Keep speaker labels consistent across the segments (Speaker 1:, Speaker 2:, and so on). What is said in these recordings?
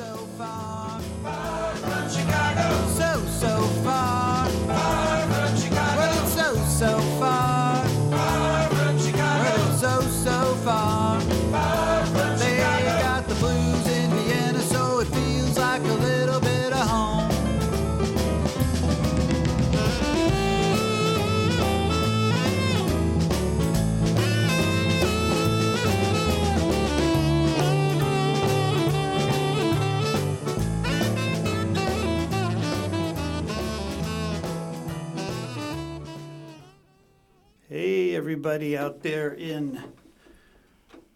Speaker 1: so far.
Speaker 2: Everybody out there in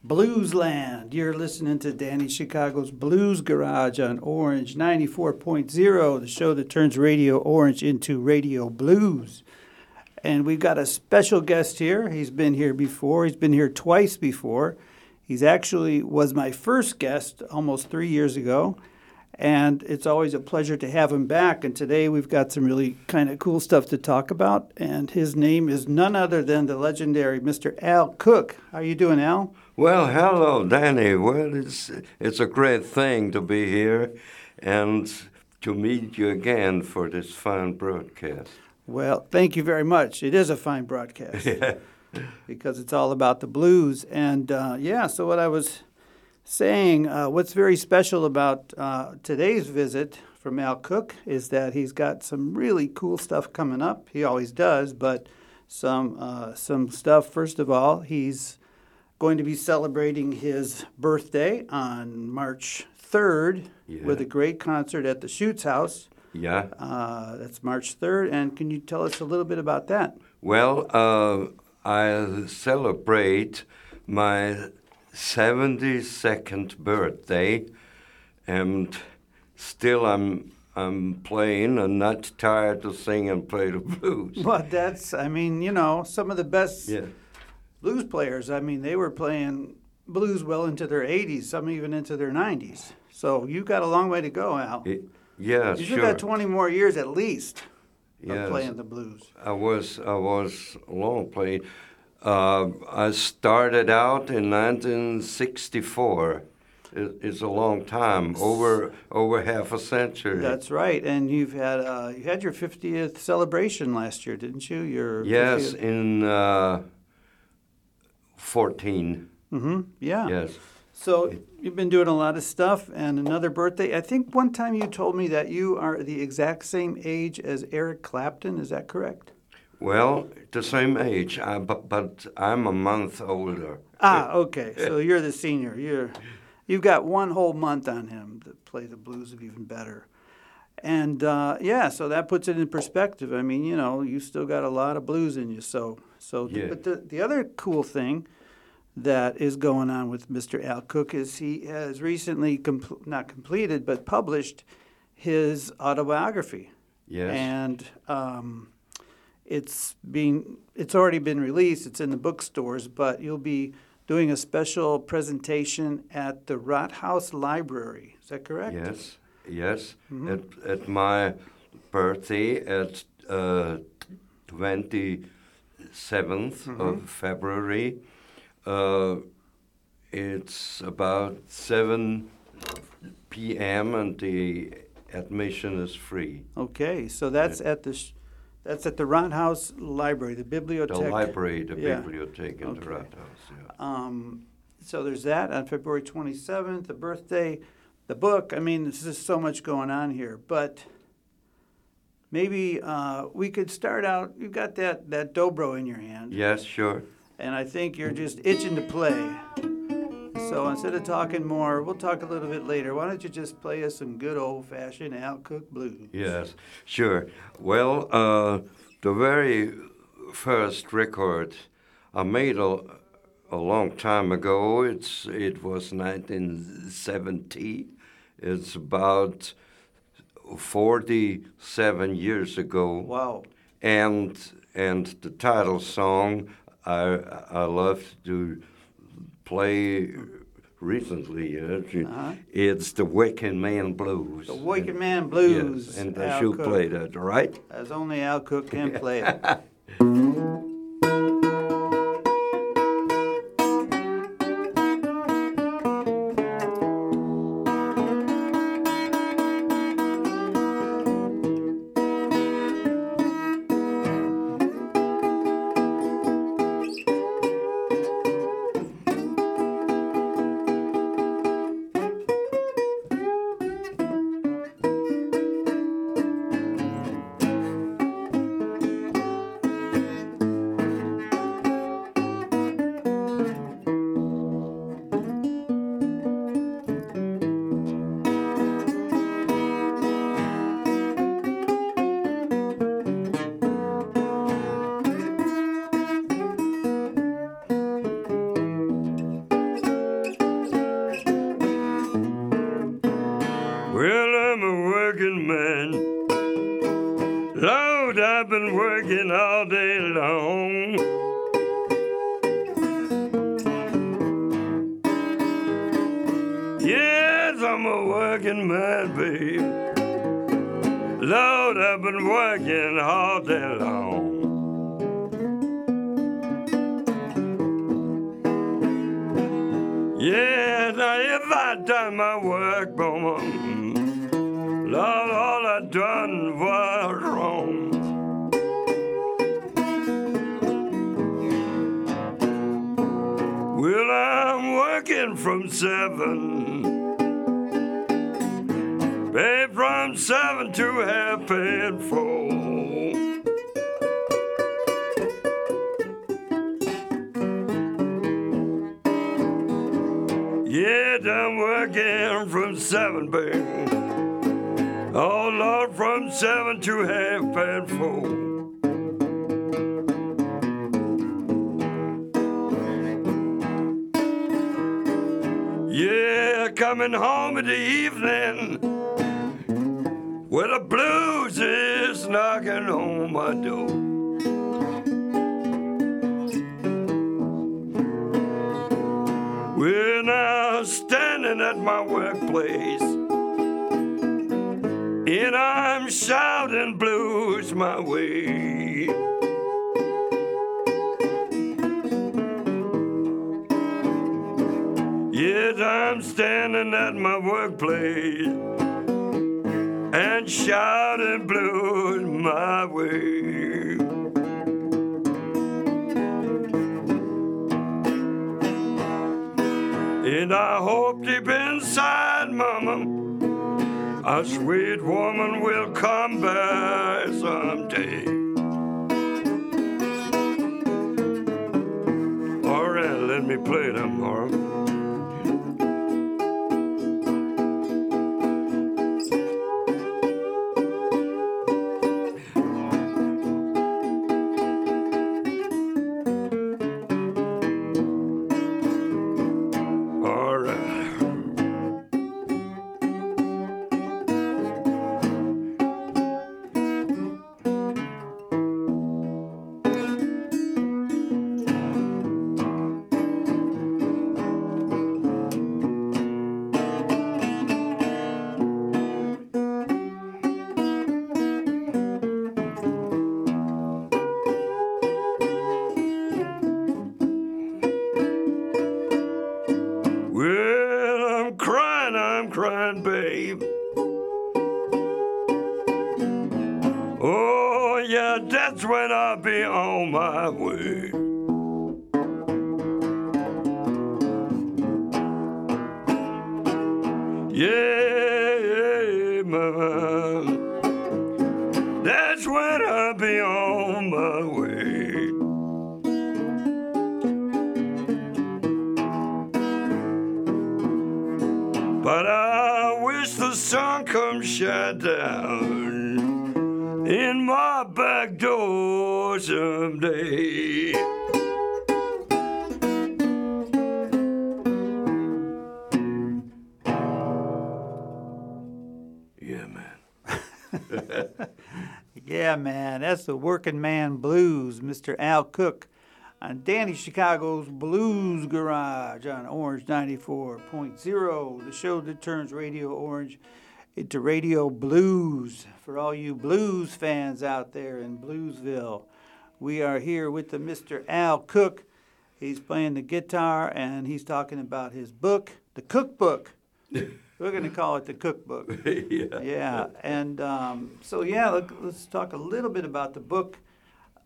Speaker 2: Bluesland. You're listening to Danny Chicago's Blues Garage on Orange 94.0, the show that turns Radio Orange into Radio Blues. And we've got a special guest here. He's been here before. He's been here twice before. He's actually was my first guest almost 3 years ago. And it's always a pleasure to have him back. And today we've got some really kind of cool stuff to talk about. And his name is none other than the legendary Mr. Al Cook. How are you doing, Al?
Speaker 3: Well, hello, Danny. Well, it's it's a great thing to be here and to meet you again for this fine broadcast.
Speaker 2: Well, thank you very much. It is a fine broadcast because it's all about the blues. And uh, yeah, so what I was saying, uh, what's very special about uh, today's visit from Al Cook is that he's got some really cool stuff coming up. He always does, but some uh, some stuff. First of all, he's going to be celebrating his birthday on March 3rd with a great concert at the Shoots House.
Speaker 3: Yeah.
Speaker 2: Uh, that's March 3rd. And can you tell us a little bit about that?
Speaker 3: Well, uh, I celebrate my 72nd birthday, and still I'm I'm playing and not tired to sing and play the blues.
Speaker 2: But that's, I mean, you know, some of the best
Speaker 3: Yeah.
Speaker 2: blues players, I mean, they were playing blues well into their 80s, some even into their 90s. So you got a long way to go, Al.
Speaker 3: Y- Yeah,
Speaker 2: you
Speaker 3: sure.
Speaker 2: still got 20 more years at least of
Speaker 3: Yes.
Speaker 2: playing the blues.
Speaker 3: I was I was long playing. Uh, I started out in 1964. It, it's a long time, over over half a century.
Speaker 2: That's right. And you've had uh, you had your 50th celebration last year, didn't you? Your
Speaker 3: yes, in uh, 14.
Speaker 2: Mm-hmm. Yeah.
Speaker 3: Yes.
Speaker 2: So you've been doing a lot of stuff, and another birthday. I think one time you told me that you are the exact same age as Eric Clapton. Is that correct?
Speaker 3: Well, the same age, I, but, but I'm a month older.
Speaker 2: Ah, okay. So you're the senior. You're you've got one whole month on him to play the blues even better. And uh, yeah, so that puts it in perspective. I mean, you know, you still got a lot of blues in you. So so.
Speaker 3: Yeah.
Speaker 2: But the the other cool thing that is going on with Mr. Al Cook is he has recently compl- not completed but published his autobiography.
Speaker 3: Yes.
Speaker 2: And um, it's being it's already been released. It's in the bookstores, but you'll be doing a special presentation at the Rathaus Library. Is that correct?
Speaker 3: Yes, yes.
Speaker 2: Mm-hmm.
Speaker 3: At, at my birthday, at uh, 27th
Speaker 2: Mm-hmm.
Speaker 3: of February, uh, it's about 7 p.m. and the admission is free.
Speaker 2: Okay, so that's at the sh- that's at the Rathaus Library, the
Speaker 3: The
Speaker 2: bibliothek.
Speaker 3: library, the
Speaker 2: Yeah.
Speaker 3: bibliothèque,
Speaker 2: Okay.
Speaker 3: the Rathaus. Yeah.
Speaker 2: Um, so there's that on February 27th, the birthday, the book. I mean, there's just so much going on here. But maybe uh, we could start out. You've got that, that dobro in your hand,
Speaker 3: Yes, sure.
Speaker 2: and I think you're just itching to play. So instead of talking more, we'll talk a little bit later. Why don't you just play us some good old fashioned Al Cook blues?
Speaker 3: Yes, sure. Well, uh, the very first record I made a, a long time ago. It's it was 1970. It's about 47 years ago.
Speaker 2: Wow.
Speaker 3: And and the title song I I love to play recently. uh,
Speaker 2: Uh-huh.
Speaker 3: It's the Working Man Blues.
Speaker 2: The Working Man Blues.
Speaker 3: Yes, and
Speaker 2: Al
Speaker 3: I should
Speaker 2: Cook.
Speaker 3: play that, right?
Speaker 2: As only Al Cook can play it.
Speaker 3: I've been working all day long. Yes, I'm a working man, babe. Lord, I've been working all day long. Yeah, now if I done my work, woman, Lord, all I done from seven. Pay from seven to half and four. Yeah, I'm working from seven, baby. Oh Lord, from seven to half past four. Coming home in the evening. Well, the blues is knocking on my door. We're now standing at my workplace, and I'm shouting blues my way. Yes, I'm standing at my workplace and shouting blues my way. And I hope deep inside, Mama, a sweet woman will come back someday. All right, let me play them. Yeah, man. Yeah, man,
Speaker 2: that's the working man blues, Mr. Al Cook on Danny Chicago's Blues Garage on Orange 94.0, the show that turns Radio Orange into Radio Blues. For all you blues fans out there in Bluesville, we are here with the Mr. Al Cook. He's playing the guitar and he's talking about his book, the cookbook. We're going to call it the cookbook.
Speaker 3: yeah.
Speaker 2: Yeah, and um, so yeah, look, let's talk a little bit about the book.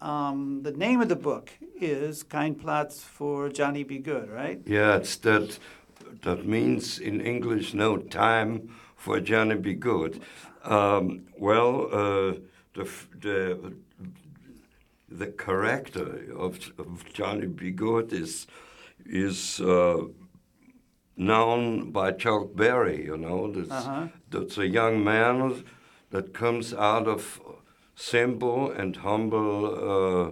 Speaker 2: Um, the name of the book is "Kein Platz für Johnny B. Goode," right?
Speaker 3: Yeah, it's that. That means in English, no time for Johnny B. Goode. Um, well, uh, the the the character of, of Johnny B. Goode is is uh, known by Chuck Berry. You know, that's,
Speaker 2: Uh-huh.
Speaker 3: that's a young man that comes out of simple and humble uh,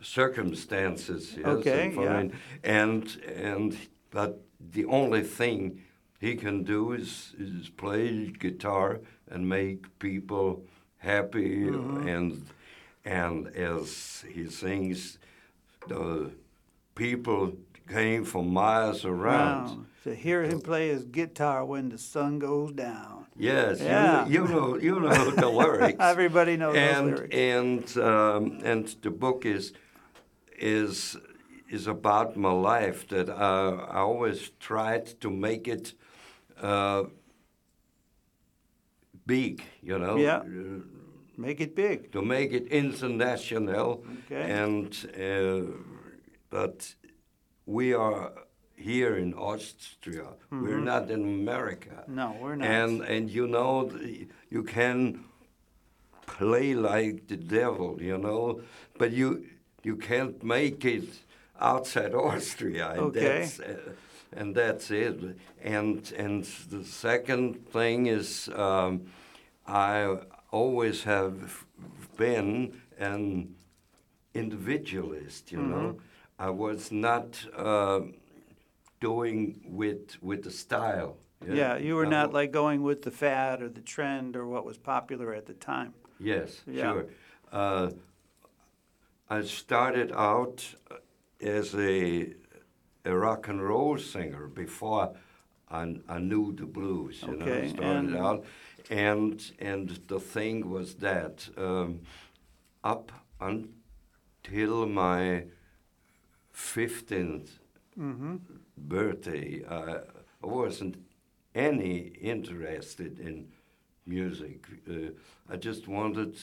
Speaker 3: circumstances. Yes,
Speaker 2: Okay,
Speaker 3: and
Speaker 2: yeah.
Speaker 3: and and but the only thing he can do is, is play guitar and make people happy
Speaker 2: Mm-hmm.
Speaker 3: and and as he sings the people came from miles around
Speaker 2: Wow. To hear him play his guitar when the sun goes down.
Speaker 3: yes
Speaker 2: Yeah.
Speaker 3: you, you know you know the lyrics
Speaker 2: Everybody knows
Speaker 3: and
Speaker 2: those lyrics.
Speaker 3: and um, and the book is is is about my life that uh, I always tried to make it uh, big, you know.
Speaker 2: Yeah. Make it big.
Speaker 3: to make it international,
Speaker 2: Okay.
Speaker 3: and uh, but we are here in Austria. We're not in America.
Speaker 2: No, we're not.
Speaker 3: And and you know you can play like the devil, you know, but you you can't make it outside Austria. And
Speaker 2: Okay.
Speaker 3: That's, uh, and that's it. And and the second thing is um, I always have been an individualist, you know.
Speaker 2: Mm-hmm.
Speaker 3: I was not uh, doing with with the style.
Speaker 2: Yeah, you were
Speaker 3: I
Speaker 2: not
Speaker 3: wa-
Speaker 2: like going with the fad or the trend or what was popular at the time.
Speaker 3: Yes,
Speaker 2: Yeah.
Speaker 3: sure. Uh, I started out as a, a rock and roll singer before I, I knew the blues. You know,
Speaker 2: Okay,
Speaker 3: I started
Speaker 2: and-
Speaker 3: out, and and the thing was that um, up until my fifteenth
Speaker 2: Mm-hmm.
Speaker 3: birthday, uh, I wasn't any interested in music. Uh, I just wanted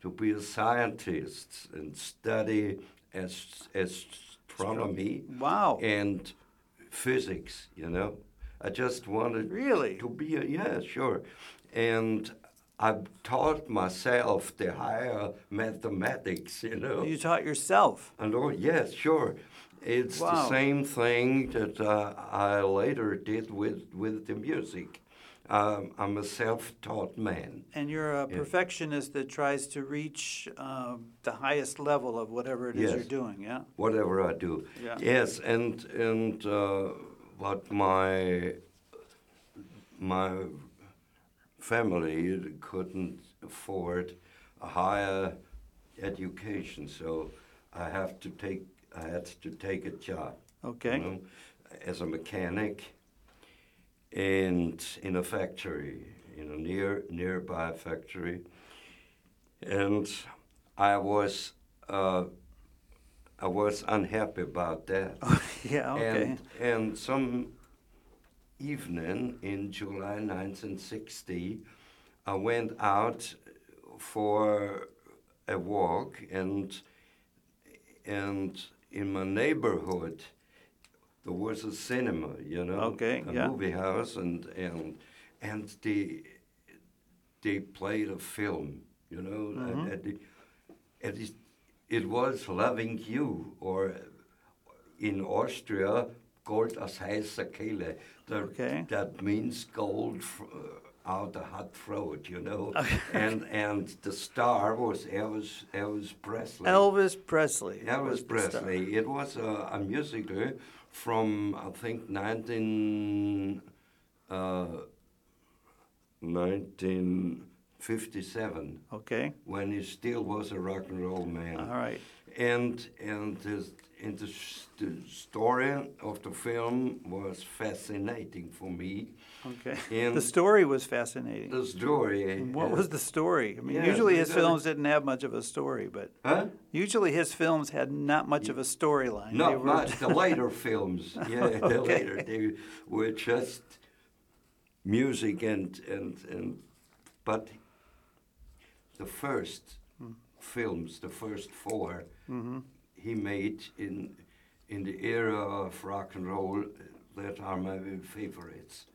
Speaker 3: to be a scientist and study as, astronomy
Speaker 2: Wow.
Speaker 3: and physics, you know. I just wanted
Speaker 2: Really?
Speaker 3: to be a, yeah, sure. And I taught myself the higher mathematics, you know.
Speaker 2: You taught yourself.
Speaker 3: And oh, yes, sure. It's the same thing that uh, I later did with, with the music. Um, I'm a self taught man.
Speaker 2: And you're a
Speaker 3: Yeah.
Speaker 2: perfectionist that tries to reach um, the highest level of whatever it is
Speaker 3: Yes.
Speaker 2: you're doing, yeah?
Speaker 3: Whatever I do.
Speaker 2: Yeah.
Speaker 3: Yes, and and uh, what my my family couldn't afford a higher education, so I have to take I had to take a job.
Speaker 2: Okay.
Speaker 3: you know, as a mechanic and in a factory, in a near nearby factory. And I was uh, I was unhappy about that.
Speaker 2: yeah, okay.
Speaker 3: And and some evening in July 1960, I went out for a walk and and in my neighborhood there was a cinema, you know,
Speaker 2: Okay,
Speaker 3: a
Speaker 2: yeah.
Speaker 3: movie house, and and and they they played a film, you know,
Speaker 2: Mm-hmm.
Speaker 3: and, and, it, and it, it was Loving You, or in Austria, Gold aus heißer Kehle. That,
Speaker 2: Okay.
Speaker 3: that means gold uh, out a hot throat, you know. Okay. and and the star was Elvis Elvis Presley.
Speaker 2: Elvis Presley.
Speaker 3: Elvis. Presley. It was a, a musical from I think 19, uh, 1957
Speaker 2: Okay.
Speaker 3: when he still was a rock and roll man.
Speaker 2: All right.
Speaker 3: And and the, and the, the story of the film was fascinating for me.
Speaker 2: Okay.
Speaker 3: And
Speaker 2: the story was fascinating.
Speaker 3: The story.
Speaker 2: what
Speaker 3: uh,
Speaker 2: was the story? I mean,
Speaker 3: yeah,
Speaker 2: usually his films didn't have much of a story, but
Speaker 3: Huh?
Speaker 2: usually his films had not much of a storyline.
Speaker 3: Not
Speaker 2: were-
Speaker 3: much. The later films, yeah, the later they were just music and and and, but the first
Speaker 2: Hmm.
Speaker 3: films, the first 4
Speaker 2: Mm-hmm.
Speaker 3: He made in in the era of rock and roll that are my favorites.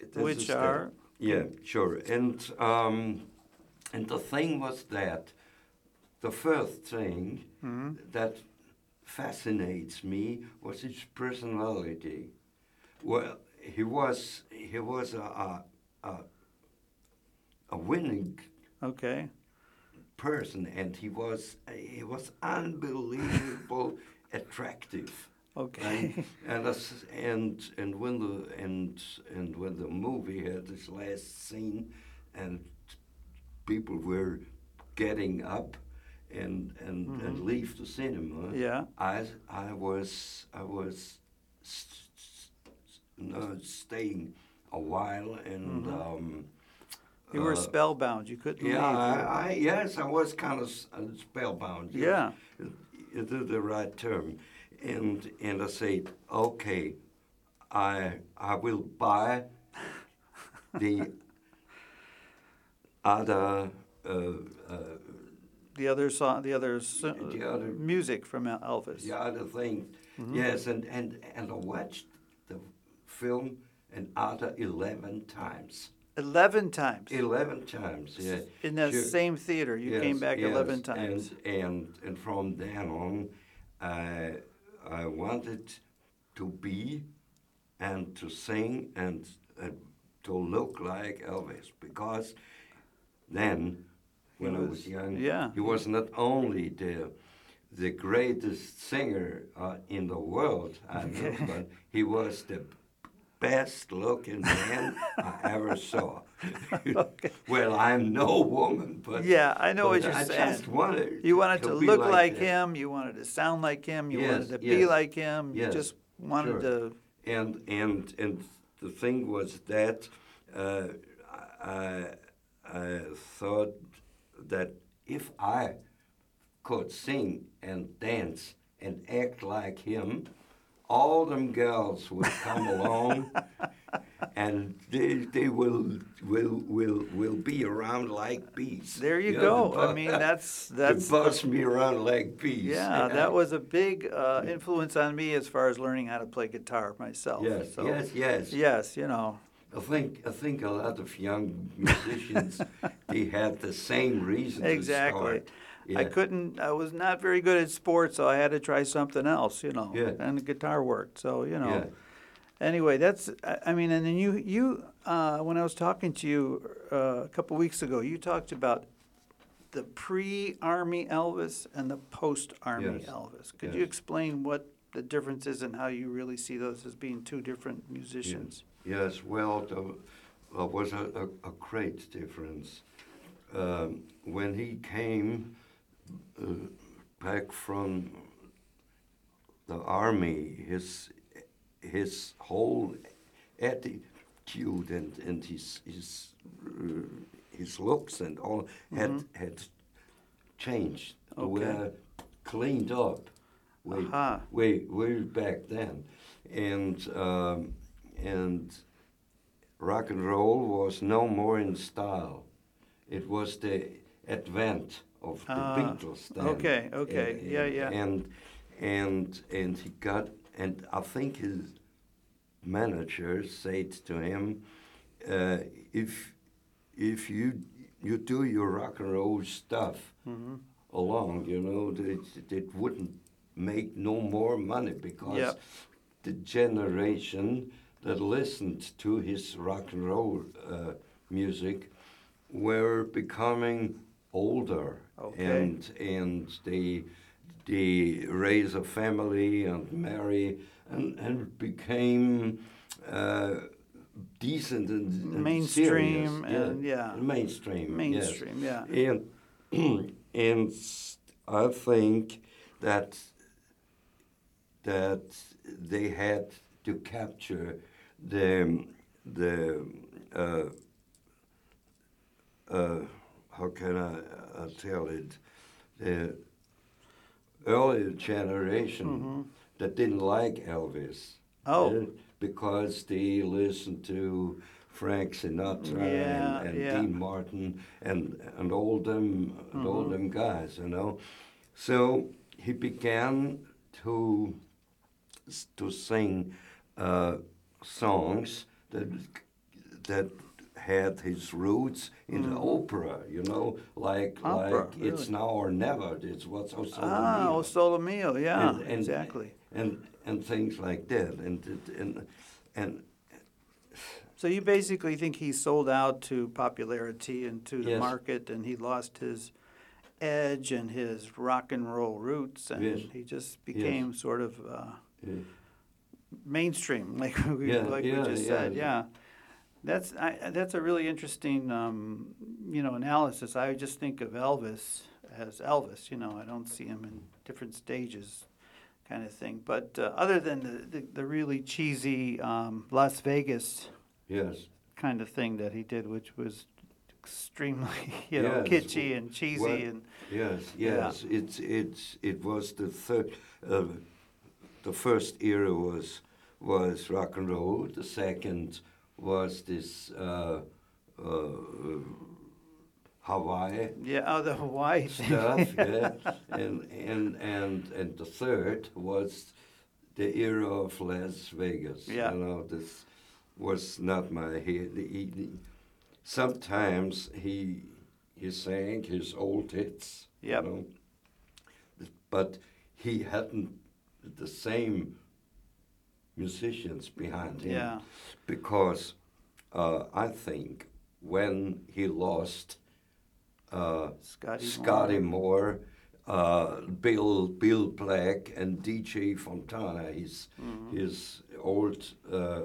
Speaker 3: This
Speaker 2: Which
Speaker 3: is the-
Speaker 2: are?
Speaker 3: yeah, sure. And um, and the thing was that the first thing
Speaker 2: Mhm.
Speaker 3: that fascinates me was his personality. Well, he was he was a a, a, a winning
Speaker 2: Okay.
Speaker 3: Person, and he was he was unbelievable attractive.
Speaker 2: Okay.
Speaker 3: And that's, and and when the and and when the movie had this last scene, and people were getting up and and and leave the cinema.
Speaker 2: Mm-hmm. Yeah.
Speaker 3: I I was I was s- s- s- no, staying a while and. Um,
Speaker 2: You were
Speaker 3: uh,
Speaker 2: spellbound. You couldn't
Speaker 3: yeah,
Speaker 2: leave.
Speaker 3: I, I yes, I was kind of uh, spellbound.
Speaker 2: Yeah.
Speaker 3: It is the right term, and and I said, okay, I I will buy the other uh, uh,
Speaker 2: the other song, the other,
Speaker 3: The other-
Speaker 2: music from El- Elvis.
Speaker 3: the other thing.
Speaker 2: Mm-hmm.
Speaker 3: Yes, and, and and I watched the film an other eleven times.
Speaker 2: Eleven times
Speaker 3: Eleven times, yeah.
Speaker 2: in that
Speaker 3: Sure.
Speaker 2: same theater. You came back
Speaker 3: yes,
Speaker 2: eleven times.
Speaker 3: And, and, and from then on, I, I wanted to be and to sing and uh, to look like Elvis because then, when I was
Speaker 2: was-
Speaker 3: young,
Speaker 2: yeah.
Speaker 3: he was not only the the greatest singer uh, in the world, I know, but he was the best looking man I ever saw. well, I'm no woman, but
Speaker 2: Yeah, I know what you're
Speaker 3: I
Speaker 2: saying.
Speaker 3: just wanted
Speaker 2: You wanted to
Speaker 3: be
Speaker 2: look like,
Speaker 3: that.
Speaker 2: him. You wanted to sound like him. You wanted
Speaker 3: Yes,
Speaker 2: to be like him. You
Speaker 3: yes,
Speaker 2: just wanted
Speaker 3: sure.
Speaker 2: to.
Speaker 3: And and and the thing was that uh, I I thought that if I could sing and dance and act like him, all them girls would come along and they, they will will will will be around like bees.
Speaker 2: There you
Speaker 3: know,
Speaker 2: go.
Speaker 3: to
Speaker 2: I mean, that's that's.
Speaker 3: buzz me around like bees.
Speaker 2: Yeah, that was a big uh, influence on me as far as learning how to play guitar myself.
Speaker 3: Yes,
Speaker 2: So,
Speaker 3: yes, yes.
Speaker 2: Yes, you know.
Speaker 3: I think I think a lot of young musicians they had the same reason
Speaker 2: Exactly.
Speaker 3: to start.
Speaker 2: I couldn't. I was not very good at sports, so I had to try something else. You know.
Speaker 3: Yeah.
Speaker 2: And the guitar worked. So you know.
Speaker 3: Yeah.
Speaker 2: Anyway, that's. I, I mean, and then you you uh, when I was talking to you uh, a couple weeks ago, you talked about the pre-army Elvis and the post-army
Speaker 3: Yes.
Speaker 2: Elvis. Could
Speaker 3: Yes.
Speaker 2: you explain what the difference is and how you really see those as being two different musicians?
Speaker 3: Yes, well, there there was a, a, a great difference. Um, when he came uh, back from the army, his his whole attitude and, and his his uh, his looks and all had had changed.
Speaker 2: Okay.
Speaker 3: Were cleaned up way
Speaker 2: Aha.
Speaker 3: way way back then, and um, and rock and roll was no more in style. It was the advent of the
Speaker 2: Ah,
Speaker 3: Beatles then.
Speaker 2: okay, okay,
Speaker 3: And-
Speaker 2: yeah, yeah.
Speaker 3: And and and he got and I think his manager said to him, uh, if if you you do your rock and roll stuff
Speaker 2: Mm-hmm.
Speaker 3: along, you know, it, it wouldn't make no more money because
Speaker 2: Yep.
Speaker 3: the generation that listened to his rock and roll uh, music were becoming older
Speaker 2: Okay.
Speaker 3: and and they they raise a family and marry and and became uh, decent and, and
Speaker 2: Mainstream
Speaker 3: serious.
Speaker 2: and- yeah.
Speaker 3: mainstream yes.
Speaker 2: Mainstream, yeah.
Speaker 3: And and I think that that they had to capture the the uh, uh, how can I uh, tell it the earlier generation that didn't like Elvis.
Speaker 2: Oh.
Speaker 3: uh, because they listened to Frank Sinatra
Speaker 2: Yeah,
Speaker 3: and, and
Speaker 2: yeah.
Speaker 3: Dean Martin and and all them and all
Speaker 2: Mm-hmm.
Speaker 3: them guys, you know. So he began to to sing uh, songs that that had his roots in the opera, you know, like.
Speaker 2: Opera,
Speaker 3: like it's now or never. It's what's
Speaker 2: Ah, O Sole Mio, yeah,
Speaker 3: and, and,
Speaker 2: exactly.
Speaker 3: and and things like that, and and and
Speaker 2: So you basically think he sold out to popularity and to the
Speaker 3: Yes.
Speaker 2: market, and he lost his edge and his rock and roll roots, and
Speaker 3: Yes.
Speaker 2: he just became sort of uh, mainstream, like we
Speaker 3: Yeah,
Speaker 2: like
Speaker 3: yeah,
Speaker 2: we just
Speaker 3: yeah.
Speaker 2: said. Yeah, that's I, that's a really interesting um, you know analysis. I just think of Elvis as Elvis. You know, I don't see him in different stages, kind of thing. But uh, other than the, the, the really cheesy um, Las Vegas
Speaker 3: Yes.
Speaker 2: kind of thing that he did, which was extremely you know
Speaker 3: Yes.
Speaker 2: kitschy and cheesy and
Speaker 3: Yes,
Speaker 2: Yeah.
Speaker 3: yes. It's it's it was the third. Uh, the first era was was rock and roll. The second was this uh, uh, Hawaii
Speaker 2: yeah. Oh, the Hawaii
Speaker 3: stuff. yeah, and and and and the third was the era of Las Vegas.
Speaker 2: Yeah.
Speaker 3: You know, this was not my head. He, sometimes he he sang his old hits.
Speaker 2: Yeah.
Speaker 3: You know, but he hadn't the same musicians behind him.
Speaker 2: Yeah.
Speaker 3: Because uh, I think when he lost uh,
Speaker 2: Scotty.
Speaker 3: Scotty
Speaker 2: Moore.
Speaker 3: Moore, uh, Bill Bill Black, and DJ Fontana, his
Speaker 2: Mm-hmm.
Speaker 3: his old uh,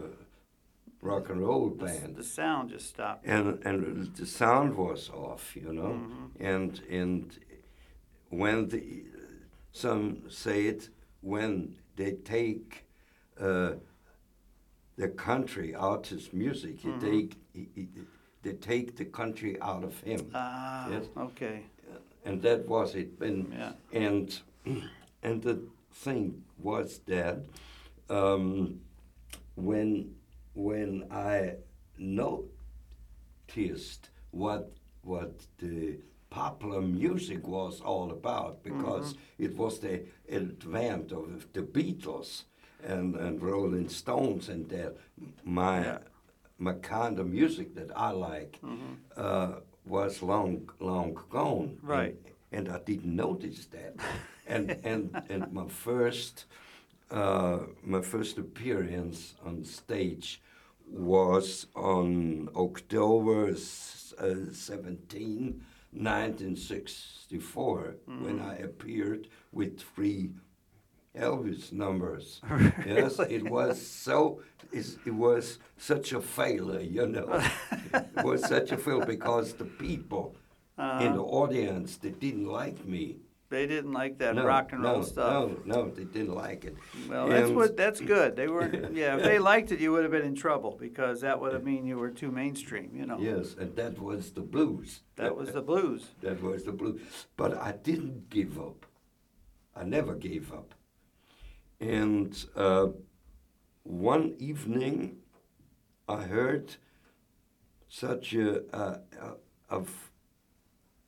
Speaker 3: rock and roll
Speaker 2: The,
Speaker 3: band,
Speaker 2: the sound just stopped.
Speaker 3: and and the sound was off, you know,
Speaker 2: Mm-hmm.
Speaker 3: and and when the some say it when they take uh, the country artist music,
Speaker 2: Mm-hmm.
Speaker 3: they take he, he, they take the country out of him
Speaker 2: Ah,
Speaker 3: Yes.
Speaker 2: okay.
Speaker 3: and that was it. And
Speaker 2: Yeah.
Speaker 3: and and the thing was that um, when when I noticed what what the popular music was all about, because it was the advent of the Beatles and, and Rolling Stones and that my my kind of music that I like uh, was long long gone.
Speaker 2: Right.
Speaker 3: And, and I didn't notice that. and and and my first uh, my first appearance on stage was on October s- uh, 17, 1964, when I appeared with three Elvis numbers. Yes, it was so. It was such a failure, you know. it was such a failure because the people uh-huh. in the audience they didn't like me.
Speaker 2: They didn't like that
Speaker 3: no,
Speaker 2: rock and roll
Speaker 3: no,
Speaker 2: stuff.
Speaker 3: No, no, they didn't like it.
Speaker 2: Well, that's
Speaker 3: And-
Speaker 2: what that's good. They weren't. Yeah, if they liked it, you would have been in trouble because that would have mean you were too mainstream. You know.
Speaker 3: Yes, and that was the blues.
Speaker 2: That was the blues.
Speaker 3: That was the blues. But I didn't give up. I never gave up. And uh, one evening, I heard such a, a, a of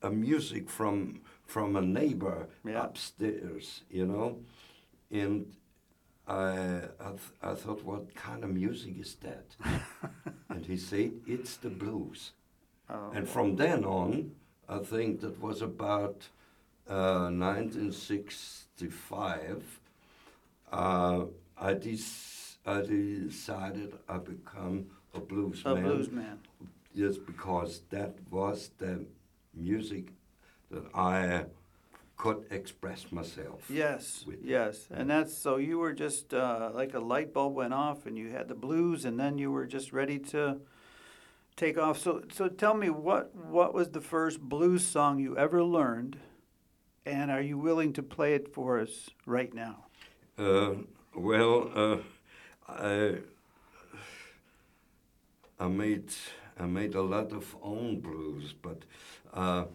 Speaker 3: a music from from a neighbor
Speaker 2: Yeah.
Speaker 3: upstairs, you know, and I I, th- I thought, what kind of music is that? and he said, it's the blues.
Speaker 2: Oh,
Speaker 3: And from then on, I think that was about uh, 1965. Uh, I, des- I decided I become a blues
Speaker 2: a
Speaker 3: man.
Speaker 2: blues man.
Speaker 3: Yes, because that was the music that I could express myself.
Speaker 2: Yes,
Speaker 3: with.
Speaker 2: yes, and that's so you were just uh, like a light bulb went off, and you had the blues, and then you were just ready to take off. So, so tell me what what was the first blues song you ever learned, and are you willing to play it for us right now?
Speaker 3: Uh, well, uh, I, I made I made a lot of own blues, but uh,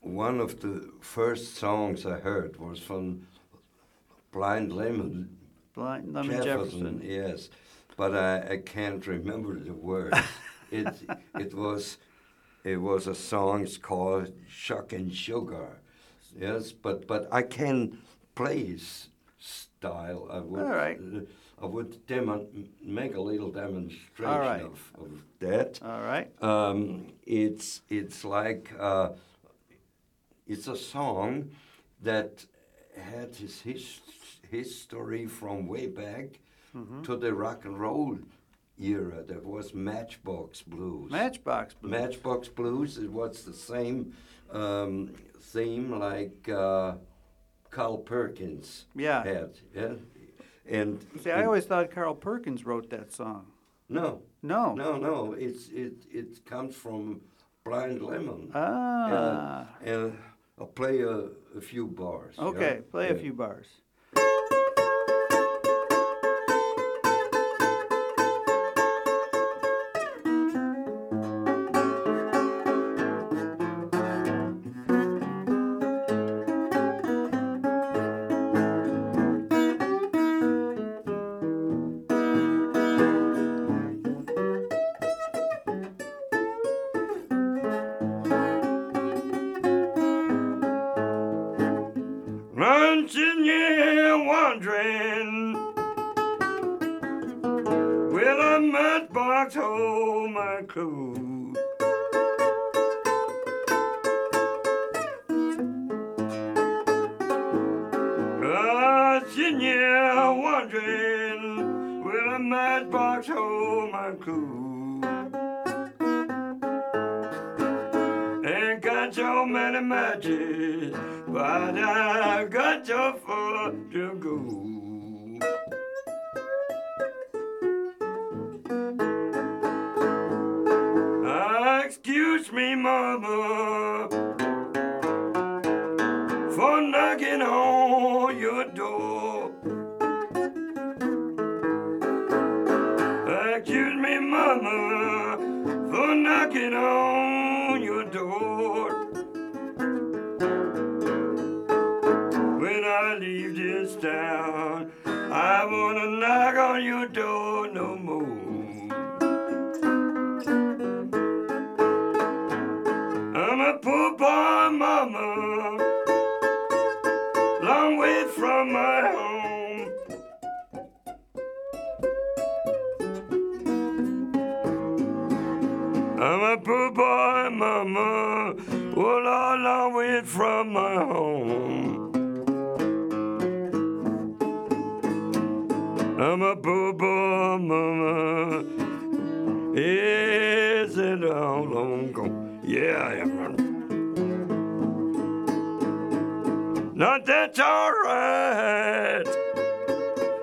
Speaker 3: one of the first songs I heard was from Blind Lemon
Speaker 2: Blind Lemon
Speaker 3: Jefferson,
Speaker 2: Jefferson.
Speaker 3: yes, but I, I can't remember the words. it it was it was a song it's called Shuckin' Sugar, yes, but but I can play his style. I would
Speaker 2: right.
Speaker 3: uh, I would demo- make a little demonstration
Speaker 2: right.
Speaker 3: of, of that.
Speaker 2: All right.
Speaker 3: Um, it's it's like uh, it's a song that had his his history from way back
Speaker 2: Mm-hmm.
Speaker 3: to the rock and roll era. That was Matchbox Blues.
Speaker 2: Matchbox Blues.
Speaker 3: Matchbox Blues. It was the same um, theme like uh, Carl Perkins
Speaker 2: Yeah.
Speaker 3: had. Yeah, and
Speaker 2: See, I always thought Carl Perkins wrote that song.
Speaker 3: no,
Speaker 2: No.
Speaker 3: no, no. It's it it comes from Blind Lemon.
Speaker 2: Ah.
Speaker 3: Yeah, and I'll play a, a few bars. yeah?
Speaker 2: Okay, play a
Speaker 3: Yeah.
Speaker 2: few bars.
Speaker 3: Hold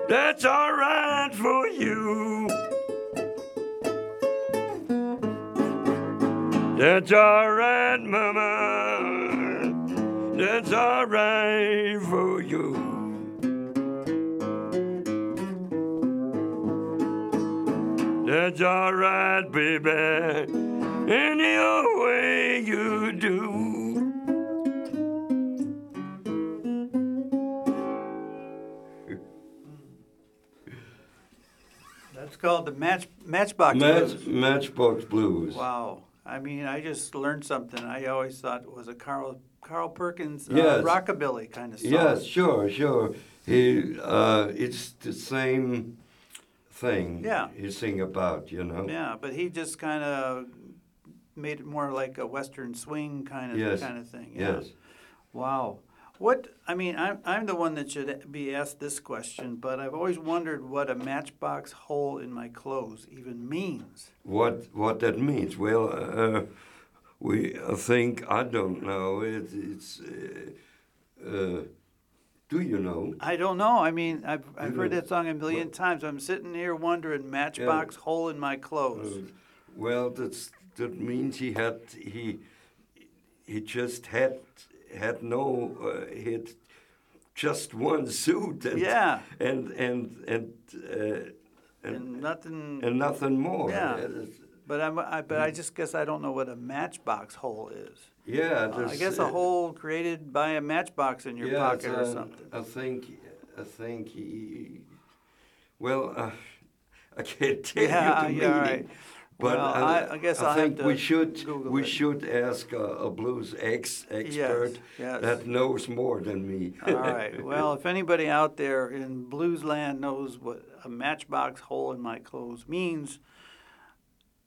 Speaker 3: That's all right for you. That's all right, mama. That's all right for you. That's all right, baby. Any old way you do.
Speaker 2: That's called the match Matchbox
Speaker 3: Match,
Speaker 2: Blues.
Speaker 3: Matchbox Blues.
Speaker 2: Wow. I mean, I just learned something. I always thought it was a Carl Carl Perkins uh,
Speaker 3: Yes.
Speaker 2: rockabilly kind of song.
Speaker 3: Yes, sure, sure. He, uh, it's the same thing.
Speaker 2: Yeah.
Speaker 3: He sing about, you know.
Speaker 2: Yeah, but he just kind of made it more like a western swing kind of
Speaker 3: Yes.
Speaker 2: kind of thing. Yeah.
Speaker 3: Yes.
Speaker 2: Wow. What I mean, I'm I'm the one that should be asked this question, but I've always wondered what a matchbox hole in my clothes even means.
Speaker 3: What what that means? Well, uh, we I think I don't know. It, it's. Uh, uh, do you know?
Speaker 2: I don't know. I mean, I've I've
Speaker 3: You
Speaker 2: heard
Speaker 3: know,
Speaker 2: that song a million times. I'm sitting here wondering, matchbox hole in my clothes.
Speaker 3: Uh, well, that's that means he had he he just had had no uh, he had just one suit and
Speaker 2: Yeah.
Speaker 3: and and and uh, and,
Speaker 2: and nothing.
Speaker 3: and nothing more.
Speaker 2: Yeah. But I'm I, but I just guess I don't know what a matchbox hole is.
Speaker 3: yeah.
Speaker 2: Uh, I guess a hole created by a matchbox in your
Speaker 3: yeah,
Speaker 2: pocket or something.
Speaker 3: I think I think he. Well, uh, I can't tell
Speaker 2: Yeah,
Speaker 3: you the
Speaker 2: yeah,
Speaker 3: meaning.
Speaker 2: right.
Speaker 3: But
Speaker 2: Well,
Speaker 3: I,
Speaker 2: I- I guess
Speaker 3: I
Speaker 2: have
Speaker 3: think we should
Speaker 2: Google
Speaker 3: we
Speaker 2: it.
Speaker 3: should ask a, a blues ex expert
Speaker 2: yes.
Speaker 3: that knows more than me.
Speaker 2: All right. Well, if anybody out there in blues land knows what a matchbox hole in my clothes means,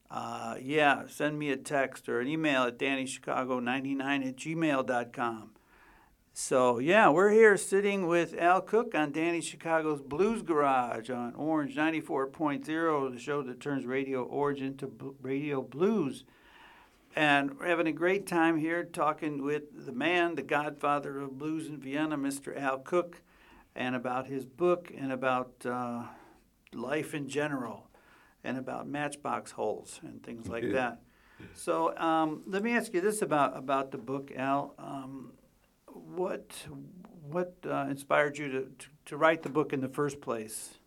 Speaker 2: uh, yeah, send me a text or an email at dannychicago99 at gmail.com. So, yeah, we're here sitting with Al Cook on Danny Chicago's Blues Garage on Orange 94.0, the show that turns Radio Orange into bl- Radio Blues. And we're having a great time here talking with the man, the godfather of blues in Vienna, Mr. Al Cook, and about his book and about uh, life in general and about matchbox holes and things like
Speaker 3: Yeah.
Speaker 2: that. So um, let me ask you this about, about the book, Al. Um, what what uh, inspired you to, to, to write the book in the first place?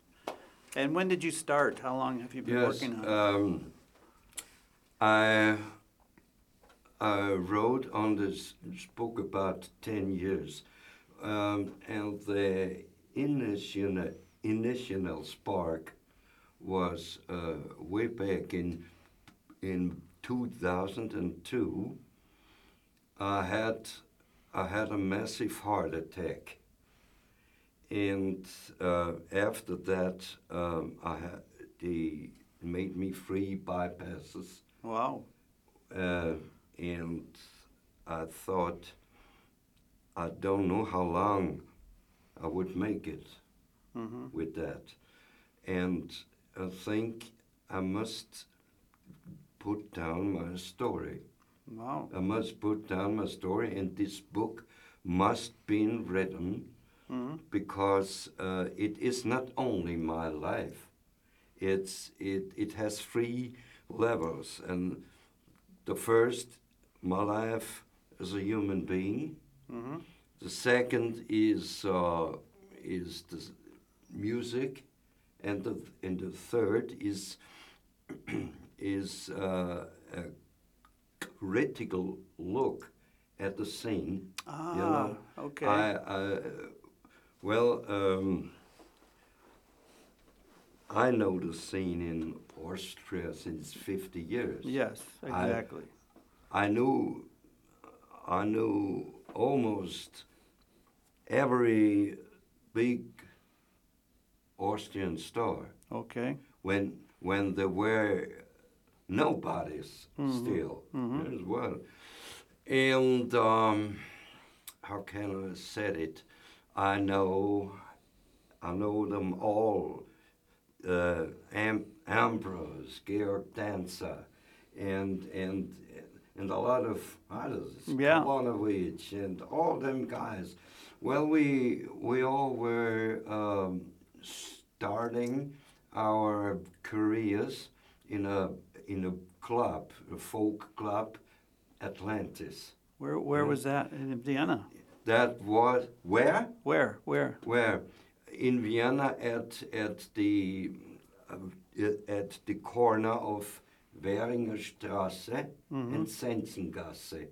Speaker 2: And when did you start? How long have you been
Speaker 3: Yes,
Speaker 2: working on it?
Speaker 3: um, I I wrote on this, book about ten years, um, and the initial initial spark was uh, way back in in 2002. I had I had a massive heart attack, and uh, after that, um, I had they made me three bypasses,
Speaker 2: Wow.
Speaker 3: uh, and I thought I don't know how long I would make it
Speaker 2: hmm
Speaker 3: with that, and I think I must put down my story.
Speaker 2: Wow.
Speaker 3: I must put down my story, and this book must be written
Speaker 2: hmm
Speaker 3: because uh, it is not only my life. It's it it has three levels, and the first, my life as a human being.
Speaker 2: hmm
Speaker 3: The second is uh, is the music, and the and the third is is uh, a critical look at the scene
Speaker 2: Ah,
Speaker 3: know,
Speaker 2: okay.
Speaker 3: I, I well, um, I know the scene in Austria since 50 years.
Speaker 2: yes,
Speaker 3: I-
Speaker 2: exactly.
Speaker 3: I knew, I knew almost every big Austrian star
Speaker 2: okay.
Speaker 3: when when there were nobodies
Speaker 2: Mhm.
Speaker 3: still
Speaker 2: Mhm.
Speaker 3: as well. And um, how can I say it? I know, I know them all. Uh, Am- Ambros, Georg Danzer, and and and a lot of others,
Speaker 2: Yeah.
Speaker 3: And all them guys. Well, we we all were um, starting our careers in a in a club, a folk club, Atlantis.
Speaker 2: Where where
Speaker 3: Yeah.
Speaker 2: was that in Vienna?
Speaker 3: That was where
Speaker 2: Where where?
Speaker 3: where in Vienna at at the uh, at the corner of Währinger Straße
Speaker 2: Mhm.
Speaker 3: and Sensengasse.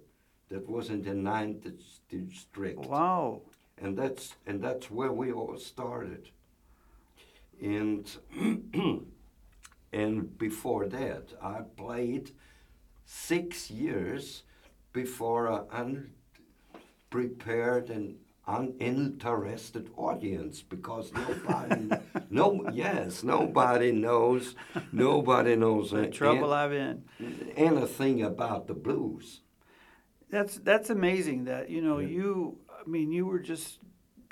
Speaker 3: That was in the ninth district.
Speaker 2: Wow.
Speaker 3: and that's and that's where we all started. And and before that, I played six years before an unprepared and uninterested audience because nobody, no, yes, nobody knows, nobody knows
Speaker 2: The
Speaker 3: an-
Speaker 2: trouble I'm in.
Speaker 3: anything about the blues.
Speaker 2: That's that's amazing that you know
Speaker 3: Yeah.
Speaker 2: you. I mean, you were just.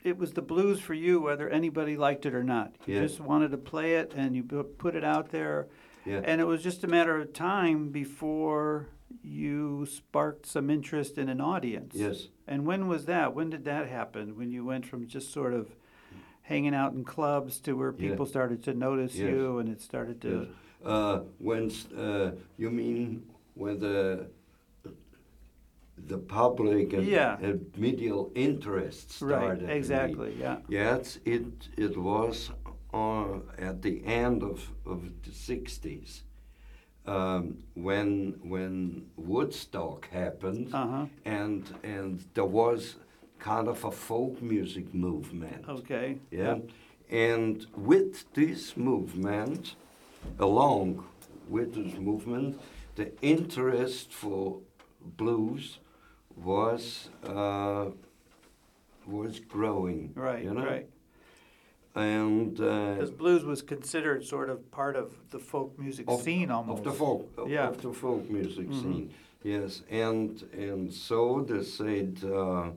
Speaker 2: It was the blues for you, whether anybody liked it or not. You
Speaker 3: Yeah.
Speaker 2: just wanted to play it, and you put it out there,
Speaker 3: Yeah.
Speaker 2: and it was just a matter of time before you sparked some interest in an audience.
Speaker 3: Yes.
Speaker 2: And when was that? When did that happen? When you went from just sort of hanging out in clubs to where
Speaker 3: Yeah.
Speaker 2: people started to notice
Speaker 3: Yes.
Speaker 2: you, and it started to.
Speaker 3: Yes. Uh, when uh, you mean when the the public and,
Speaker 2: Yeah.
Speaker 3: and medial interest started?
Speaker 2: Right. Exactly. Yeah.
Speaker 3: Yes, it it was on at the end of, of the sixties. Um, when when Woodstock happened,
Speaker 2: Uh huh.
Speaker 3: and and there was kind of a folk music movement.
Speaker 2: Okay.
Speaker 3: Yeah. And with this movement, along with this movement, the interest for blues was uh, was growing.
Speaker 2: Right.
Speaker 3: You know?
Speaker 2: Right.
Speaker 3: And uh,
Speaker 2: Because blues was considered sort of part of the folk music
Speaker 3: of,
Speaker 2: scene almost.
Speaker 3: of the folk of-
Speaker 2: Yeah.
Speaker 3: of the folk music
Speaker 2: Mhm.
Speaker 3: scene. Yes, and and so they said, uh,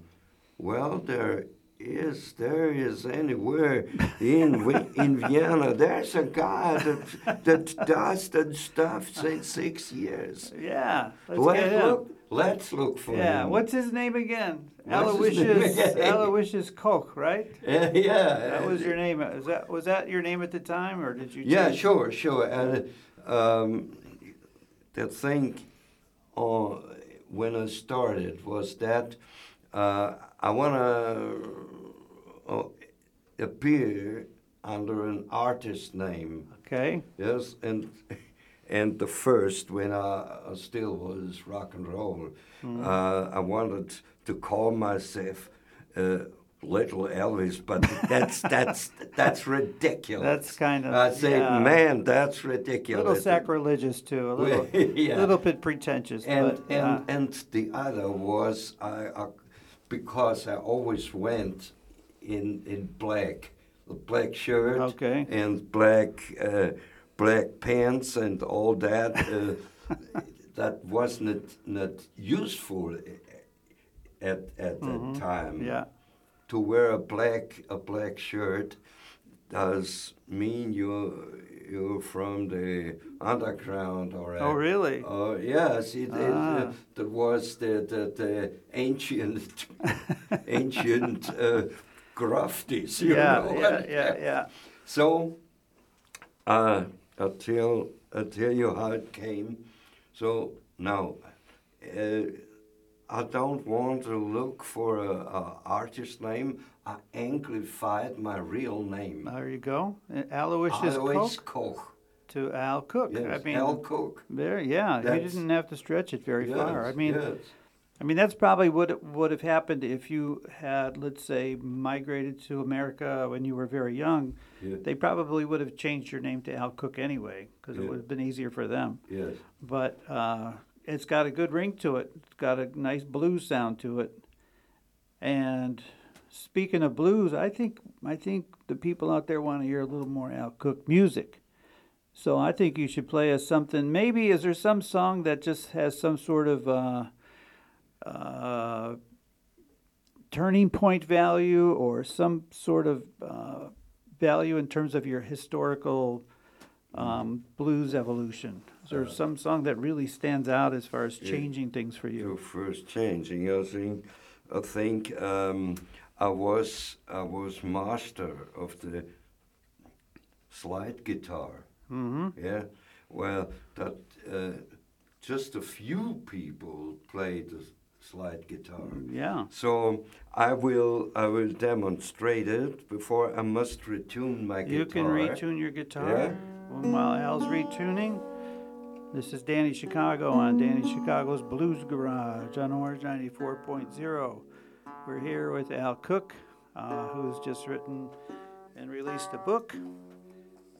Speaker 3: well, there is there is anywhere in in Vienna. There's a guy that that does that stuff since six years.
Speaker 2: Yeah. Let's
Speaker 3: Let,
Speaker 2: get
Speaker 3: look, let's look for
Speaker 2: Yeah.
Speaker 3: him.
Speaker 2: What's his name again?
Speaker 3: What's his name again?
Speaker 2: Aloysius Koch, right?
Speaker 3: Uh, yeah,
Speaker 2: That was your name. Is that was that your name at the time, or did you?
Speaker 3: Yeah,
Speaker 2: change-
Speaker 3: sure, sure. And um, the thing uh, when I started was that uh, I want to uh, appear under an artist name.
Speaker 2: Okay.
Speaker 3: Yes, and and the first when I, I still was rock and roll,
Speaker 2: Mm-hmm.
Speaker 3: uh, I wanted to call myself. Uh, Little Elvis, but that's that's that's ridiculous.
Speaker 2: That's kind of-
Speaker 3: I said,
Speaker 2: yeah.
Speaker 3: man, that's ridiculous.
Speaker 2: A little sacrilegious too. A little,
Speaker 3: Yeah.
Speaker 2: little bit pretentious.
Speaker 3: And
Speaker 2: but,
Speaker 3: and
Speaker 2: uh,
Speaker 3: and the other was I, I because I always went in in black, a black shirt,
Speaker 2: Okay.
Speaker 3: and black uh, black pants and all that. Uh, that was not useful at at that time.
Speaker 2: Mm-hmm. yeah.
Speaker 3: To wear a black a black shirt does mean you you're from the underground or
Speaker 2: Oh, really?
Speaker 3: uh, yes, it, it,
Speaker 2: Ah.
Speaker 3: uh, that was the, the, the ancient ancient uh, grafties. You
Speaker 2: yeah,
Speaker 3: know?
Speaker 2: yeah, yeah, yeah.
Speaker 3: So, uh, I'll tell I'll tell you how it came. So now, uh, I don't want to look for a, a artist name. I amplified my real name.
Speaker 2: There you go. Aloysius
Speaker 3: Alois
Speaker 2: Koch
Speaker 3: Koch.
Speaker 2: to Al Cook.
Speaker 3: Yes,
Speaker 2: I mean,
Speaker 3: Al Cook.
Speaker 2: there, yeah. You didn't have to stretch it very far. I
Speaker 3: Yes,
Speaker 2: mean,
Speaker 3: yes.
Speaker 2: I mean, that's probably what would have happened if you had, let's say, migrated to America when you were very young.
Speaker 3: Yeah.
Speaker 2: They probably would have changed your name to Al Cook anyway, because it would have been easier for them.
Speaker 3: Yes.
Speaker 2: But uh, it's got a good ring to it. It's got a nice blues sound to it. And speaking of blues, I think I think the people out there want to hear a little more Al Cook music. So I think you should play us something. Maybe is there some song that just has some sort of uh, uh, turning point value or some sort of uh, value in terms of your historical um, blues evolution? Is there some song that really stands out as far as changing things for
Speaker 3: Your
Speaker 2: you?
Speaker 3: first changing, I think. I think um, I was I was master of the slide guitar.
Speaker 2: hmm
Speaker 3: Yeah, well, that uh, just a few people played the slide guitar.
Speaker 2: Yeah.
Speaker 3: So I will I will demonstrate it before I must retune my guitar.
Speaker 2: You can retune your guitar
Speaker 3: Yeah.
Speaker 2: while Al's retuning. This is Danny Chicago on Danny Chicago's Blues Garage on Orange 94.0. We're here with Al Cook, uh, who's just written and released a book.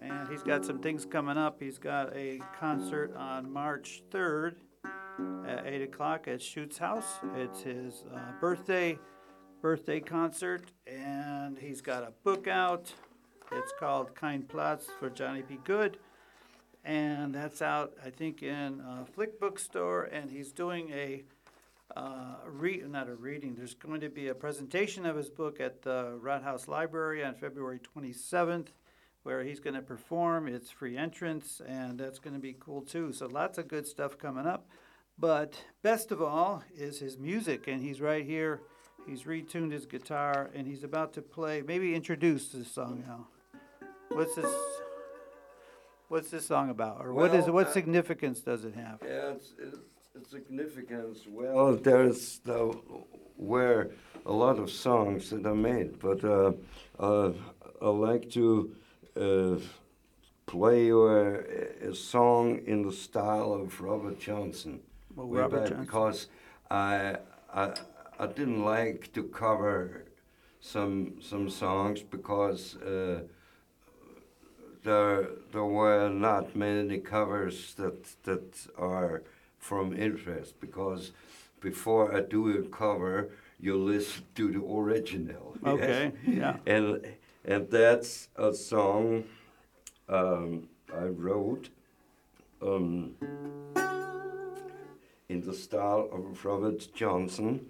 Speaker 2: And he's got some things coming up. He's got a concert on March 3rd at 8 o'clock at Schutz House. It's his uh, birthday birthday concert, and he's got a book out. It's called Kein Platz für Johnny B. Goode, and that's out, I think, in uh, Flick Bookstore. And he's doing a uh, re- not a reading. There's going to be a presentation of his book at the Rathaus Library on February 27th, where he's going to perform. It's free entrance, and that's going to be cool too. So lots of good stuff coming up. But best of all is his music, and he's right here. He's retuned his guitar, and he's about to play. Maybe introduce this song now. What's this? What's this song about, or what is what significance does it have?
Speaker 3: Yeah, it's, it's, it's significance. Well, there's the, were a lot of songs that I made, but uh, uh, I like to uh, play a, a song in the style of Robert Johnson.
Speaker 2: Well,
Speaker 3: way
Speaker 2: Robert
Speaker 3: back
Speaker 2: Johnson.
Speaker 3: Because I, I, I didn't like to cover some some songs because uh, there there were not many covers that that are from interest because before I do a cover you listen to the original. yes?
Speaker 2: Okay, yeah.
Speaker 3: And and that's a song um, I wrote um, in the style of Robert Johnson.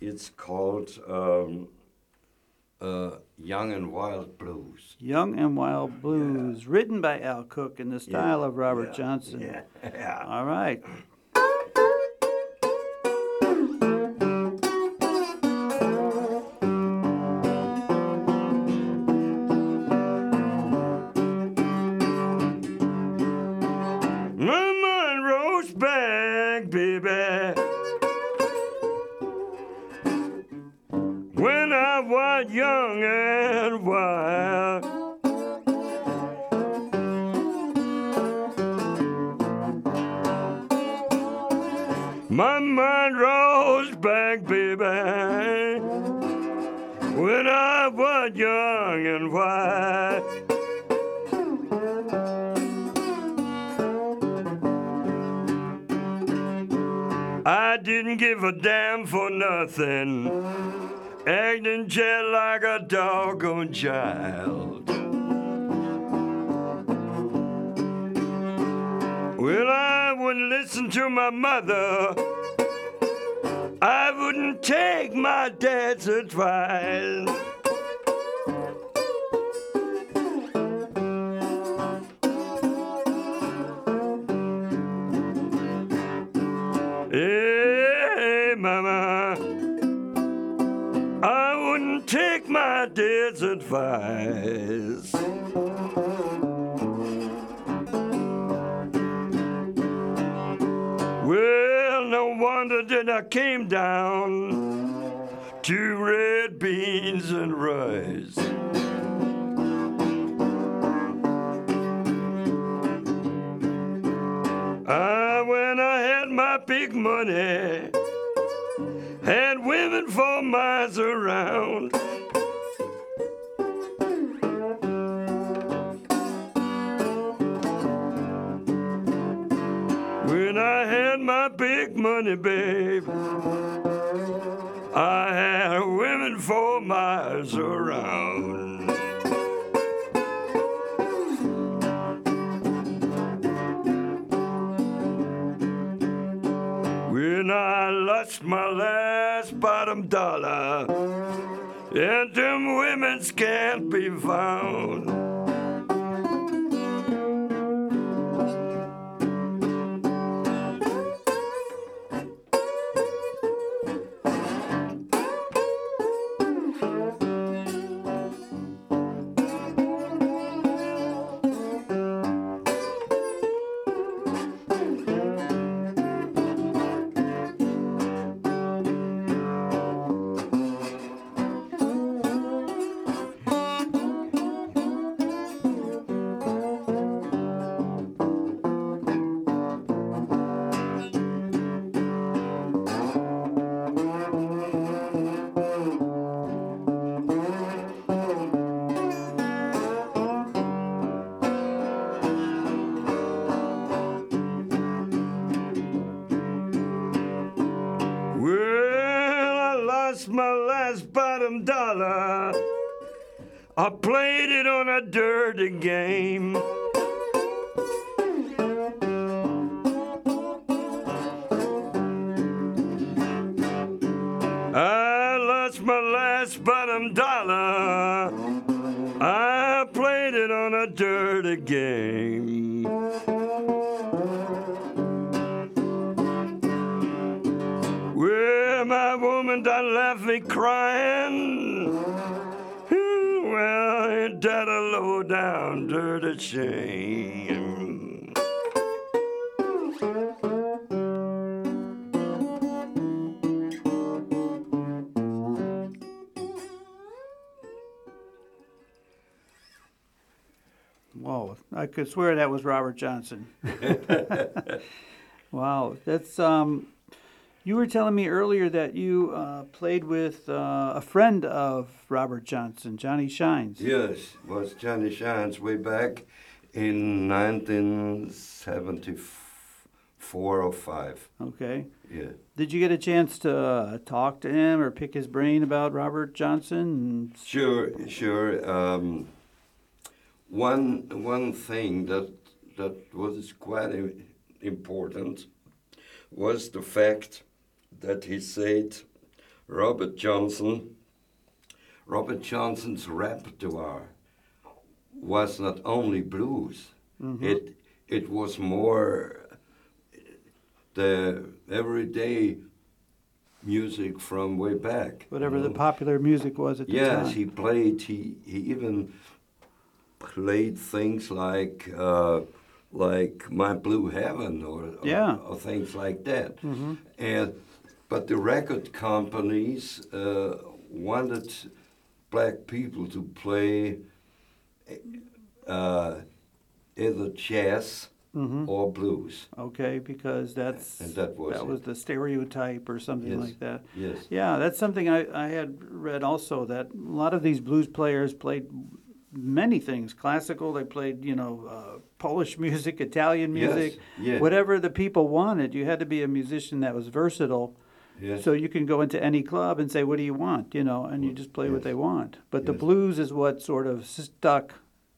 Speaker 3: It's called um, uh, Young and Wild Blues.
Speaker 2: Young and Wild Blues, written by Al Cook in the style of Robert
Speaker 3: Yeah,
Speaker 2: Johnson.
Speaker 3: Yeah. yeah.
Speaker 2: All right.
Speaker 3: I didn't give a damn for nothing, acting just like a doggone child. Well, I wouldn't listen to my mother. I wouldn't take my dad's advice. Dad's advice. Well, no wonder that I came down to red beans and rice. Ah, when I had my big money, had women for miles around. My big money, babe, I had women for miles around. When I lost my last bottom dollar, and them women's can't be found. I played it on a dirty game. I lost my last bottom dollar. I played it on a dirty game. Well, my woman done left me crying. That a low down dirty shame?
Speaker 2: Whoa, I could swear that was Robert Johnson. wow, that's um. You were telling me earlier that you uh, played with uh, a friend of Robert Johnson, Johnny Shines.
Speaker 3: Yes, was Johnny Shines way back in 1974 or 5.
Speaker 2: Okay.
Speaker 3: Yeah.
Speaker 2: Did you get a chance to uh, talk to him or pick his brain about Robert Johnson?
Speaker 3: Sure, sure. Um, one one thing that that was quite important was the fact that he said Robert Johnson Robert Johnson's repertoire was not only blues. It it was more the everyday music from way back.
Speaker 2: Whatever
Speaker 3: you
Speaker 2: the popular music was at the time.
Speaker 3: Yes, he played. He he even played things like uh, like My Blue Heaven or, or
Speaker 2: Yeah.
Speaker 3: or things like that.
Speaker 2: Mhm.
Speaker 3: And but the record companies uh, wanted black people to play uh, either jazz
Speaker 2: Mhm.
Speaker 3: or blues.
Speaker 2: Okay, because that's
Speaker 3: that was
Speaker 2: that was the stereotype or something
Speaker 3: Yes.
Speaker 2: like that.
Speaker 3: Yes.
Speaker 2: Yeah, that's something I, I had read also that a lot of these blues players played many things classical they played you know uh, polish music italian
Speaker 3: Yes,
Speaker 2: music whatever the people wanted you had to be a musician that was versatile
Speaker 3: Yes.
Speaker 2: so you can go into any club and say what do you want you know and you just play what they want but the blues is what sort of stuck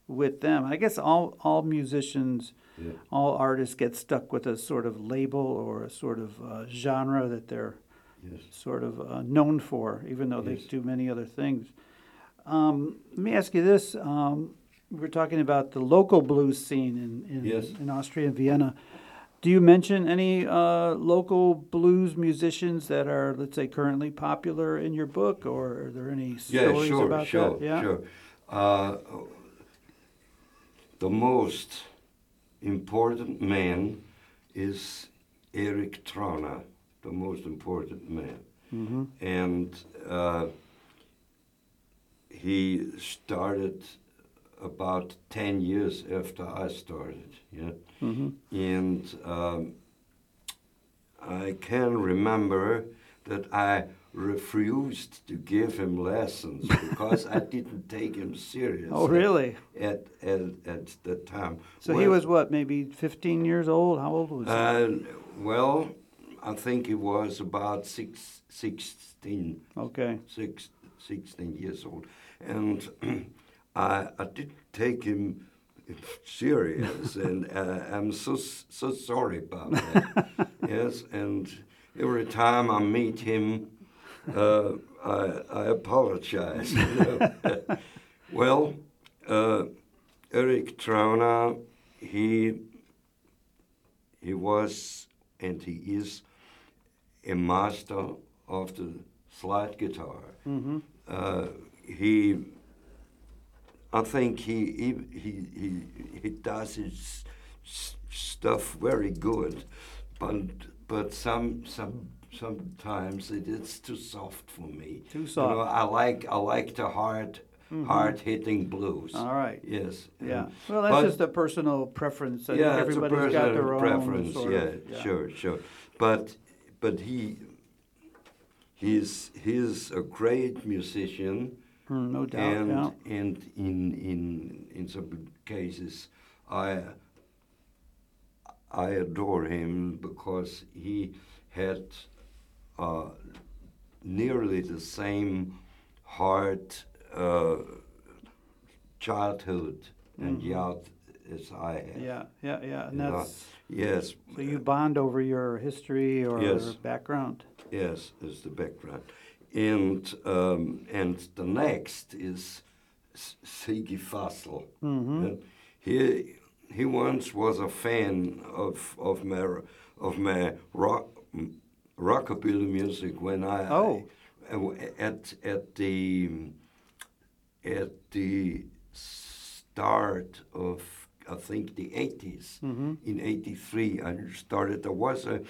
Speaker 2: with them i guess all all musicians
Speaker 3: Yeah.
Speaker 2: all artists get stuck with a sort of label or a sort of uh, genre that they're
Speaker 3: Yes.
Speaker 2: sort of uh, known for, even though they do many other things. Um, let me ask you this: um, We're talking about the local blues scene in in,
Speaker 3: Yes.
Speaker 2: in Austria and Vienna. Do you mention any uh, local blues musicians that are, let's say, currently popular in your book, or are there any
Speaker 3: Yeah,
Speaker 2: stories
Speaker 3: sure,
Speaker 2: about
Speaker 3: sure,
Speaker 2: that? Yeah.
Speaker 3: sure. Uh, the most important man is Eric Trauner, the most important man.
Speaker 2: hmm
Speaker 3: And uh, he started about 10 years after I started, yeah.
Speaker 2: hmm
Speaker 3: And um, I can remember that I refused to give him lessons because I didn't take him seriously.
Speaker 2: Oh, really?
Speaker 3: At, at, at the time.
Speaker 2: So he was what, maybe 15 years old? How old was he?
Speaker 3: Uh, well, I think he was about six, 16
Speaker 2: okay.
Speaker 3: six, 16 years old. And I, I didn't take him serious, and uh, I'm so so sorry about that. yes, and every time I meet him, uh, I, I apologize. well, uh, Eric Trauner, he he was and he is a master of the slide guitar.
Speaker 2: hmm
Speaker 3: Uh, he, I think he he he he, he does his s- stuff very good, but but some some sometimes it is too soft for me.
Speaker 2: Too
Speaker 3: You know,
Speaker 2: soft.
Speaker 3: I like I like the hard mm-hmm. hard hitting blues.
Speaker 2: All right.
Speaker 3: Yes.
Speaker 2: Yeah.
Speaker 3: and-
Speaker 2: Well, that's
Speaker 3: but-
Speaker 2: just a personal preference. I
Speaker 3: yeah, it's a
Speaker 2: everybody's got
Speaker 3: personal
Speaker 2: their own
Speaker 3: preference.
Speaker 2: sort
Speaker 3: yeah,
Speaker 2: of,
Speaker 3: sure, sure. But but he he's he's a great musician,
Speaker 2: Mm, no doubt.
Speaker 3: and
Speaker 2: yeah.
Speaker 3: and in in in some cases, I I adore him because he had uh, nearly the same heart, uh, childhood and youth as I had.
Speaker 2: Mm-hmm. Yeah, yeah, yeah. And
Speaker 3: You know,
Speaker 2: that's
Speaker 3: Yes.
Speaker 2: so you bond over your history or
Speaker 3: Yes.
Speaker 2: background.
Speaker 3: Yes, is the background, and um, and the next is Siggi Fassl.
Speaker 2: hmm
Speaker 3: he he once was a fan of of my of my rock rockabilly music when I
Speaker 2: Oh.
Speaker 3: at at the at the start of I think the 80s
Speaker 2: hmm
Speaker 3: in 83 I started there was a,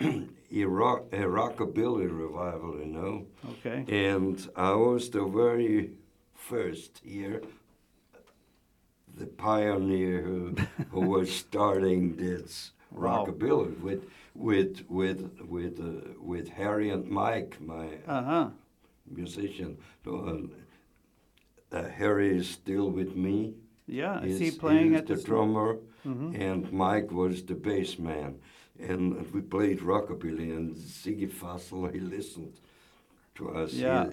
Speaker 3: rock, a rockabilly revival you know
Speaker 2: Okay.
Speaker 3: and I was the very first here the pioneer who who was starting this
Speaker 2: Wow.
Speaker 3: rockabilly with with with with uh, with Harry and Mike my
Speaker 2: Uh huh.
Speaker 3: musician uh, uh, Harry is still with me
Speaker 2: Yeah. Is
Speaker 3: He's-
Speaker 2: he playing
Speaker 3: he's
Speaker 2: at
Speaker 3: the
Speaker 2: this?
Speaker 3: drummer,
Speaker 2: Mhm.
Speaker 3: and Mike was the bass man, and we played rockabilly. And Siggi Fassl, he listened to us. He-
Speaker 2: Yeah.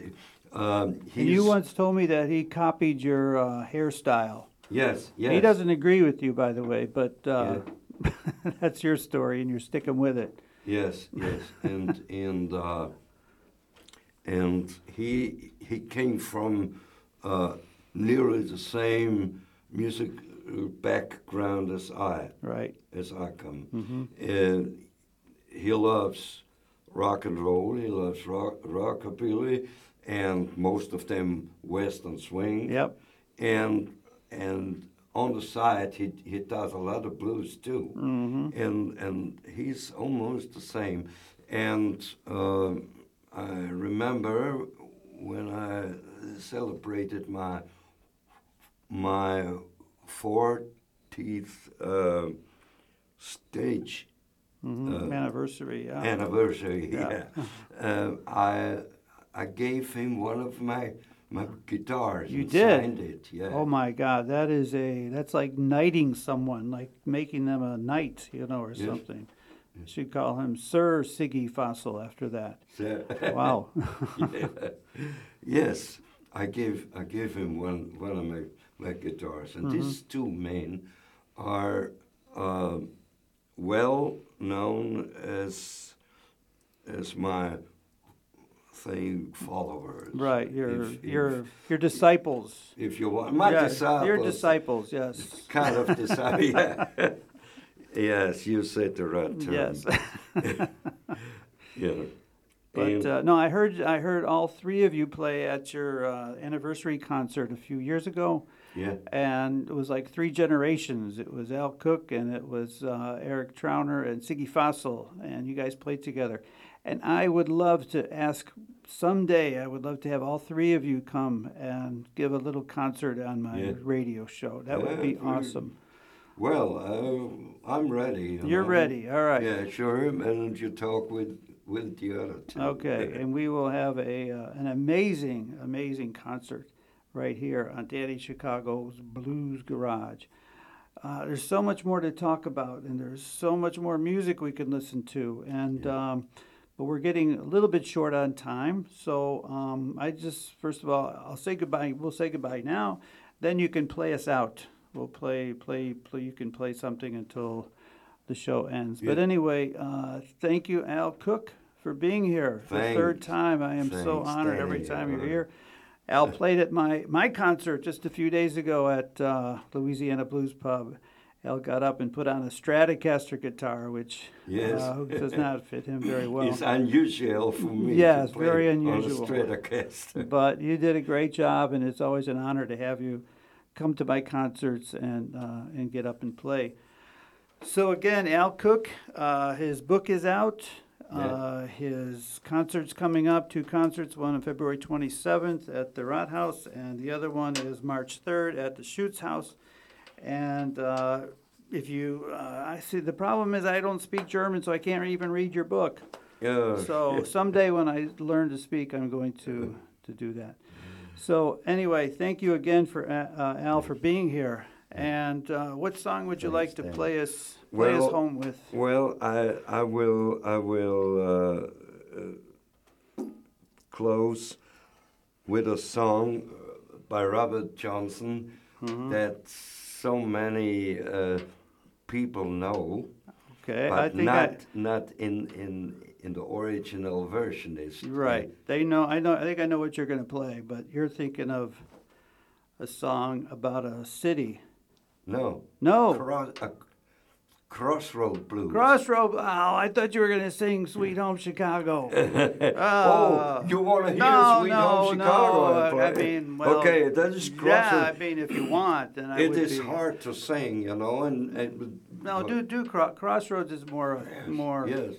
Speaker 3: um,
Speaker 2: And you once told me that he copied your uh, hairstyle.
Speaker 3: Yes, yes.
Speaker 2: He doesn't agree with you, by the way, but uh, that's your story, and you're sticking with it.
Speaker 3: Yes, yes, and and uh, and he he came from uh, nearly the same music background as I
Speaker 2: Right.
Speaker 3: as I come.
Speaker 2: Mm-hmm.
Speaker 3: And he loves rock and roll. He loves rock, rockabilly, and most of them western swing.
Speaker 2: Yep.
Speaker 3: And and on the side, he he does a lot of blues too.
Speaker 2: Mm-hmm.
Speaker 3: And and he's almost the same. And um I remember when I celebrated my my fortieth uh, stage
Speaker 2: Mm-hmm.
Speaker 3: Uh,
Speaker 2: Anniversary. Yeah.
Speaker 3: anniversary.
Speaker 2: Yeah.
Speaker 3: Yeah, uh, I I gave him one of my my guitars.
Speaker 2: You
Speaker 3: and
Speaker 2: did?
Speaker 3: Signed it. Yeah.
Speaker 2: Oh my God, that is a that's like knighting someone, like making them a knight, you know, or
Speaker 3: Yes.
Speaker 2: something. You should call him Sir Siggi Fassl after that.
Speaker 3: So-
Speaker 2: Wow.
Speaker 3: Yeah. Yes, I gave I gave him one one of my guitars, and these
Speaker 2: Mm-hmm.
Speaker 3: two men are um well known as as my thing followers.
Speaker 2: right, your
Speaker 3: If- if-
Speaker 2: your your disciples.
Speaker 3: if you want my
Speaker 2: Yeah,
Speaker 3: disciples.
Speaker 2: Your disciples, yes.
Speaker 3: kind of disciple. Yeah. yes, you said the right term.
Speaker 2: Yes.
Speaker 3: Yeah.
Speaker 2: But uh, no, I heard I heard all three of you play at your uh, anniversary concert a few years ago,
Speaker 3: yeah.
Speaker 2: and it was like three generations. It was Al Cook, and it was uh, Eric Trauner and Siggi Fassl, and you guys played together. And I would love to ask someday. I would love to have all three of you come and give a little concert on my
Speaker 3: Yeah.
Speaker 2: radio show. That would be awesome.
Speaker 3: Well, uh, I'm ready. you
Speaker 2: You're
Speaker 3: know.
Speaker 2: ready. All right.
Speaker 3: Yeah, sure. And you talk with with the other two.
Speaker 2: Okay, and we will have a uh, an amazing, amazing concert right here on Danny Chicago's Blues Garage. Uh, there's so much more to talk about, and there's so much more music we can listen to, and um, but we're getting a little bit short on time. So um, I just first of all, I'll say goodbye. We'll say goodbye now. Then you can play us out. We'll play, play, play. You can play something until the show ends. But anyway, uh, thank you, Al Cook, for being here for the third time. I am so
Speaker 3: Thanks,
Speaker 2: honored every time you're here. Al played at my, my concert just a few days ago at uh, Louisiana Blues Pub. Al got up and put on a Stratocaster guitar, which
Speaker 3: Yes.
Speaker 2: uh, does not fit him very well.
Speaker 3: It's unusual for me.
Speaker 2: Yes,
Speaker 3: to play
Speaker 2: very
Speaker 3: On
Speaker 2: unusual.
Speaker 3: a Stratocaster.
Speaker 2: But you did a great job, and it's always an honor to have you come to my concerts and uh, and get up and play. So again, Al Cook, uh, his book is out. Uh, his concerts coming up. Two concerts. One on February 27th at the Rathaus, and the other one is March 3rd at the Schutz House. And uh, if you, uh, I see the problem is I don't speak German, so I can't even read your book.
Speaker 3: Yeah.
Speaker 2: So someday when I learn to speak, I'm going to, to do that. So anyway, thank you again for uh, uh, Al for being here. And uh, what song would you like to
Speaker 3: Dan.
Speaker 2: play us play us
Speaker 3: Well-
Speaker 2: home with?
Speaker 3: Well, I I will I will uh, uh, close with a song uh, by Robert Johnson
Speaker 2: Mm-hmm.
Speaker 3: that so many uh, people know,
Speaker 2: Okay,
Speaker 3: but
Speaker 2: I think
Speaker 3: not
Speaker 2: I
Speaker 3: not in in in the original version. Is
Speaker 2: right. They know. I know. I think I know what you're going to play, but you're thinking of a song about a city.
Speaker 3: No,
Speaker 2: No,
Speaker 3: Cross, uh, Crossroad Blues.
Speaker 2: Crossroad. Oh, I thought you were going to sing "Sweet Home Chicago."
Speaker 3: oh, you want to hear
Speaker 2: no,
Speaker 3: Sweet
Speaker 2: no,
Speaker 3: Home Chicago?
Speaker 2: I-
Speaker 3: play?
Speaker 2: I mean, well,
Speaker 3: okay, that is Crossroad.
Speaker 2: Yeah, I mean, if you want, then I
Speaker 3: It is
Speaker 2: be.
Speaker 3: hard to sing, you know, and, and
Speaker 2: No, do do Cro- Crossroads is more more.
Speaker 3: Yes,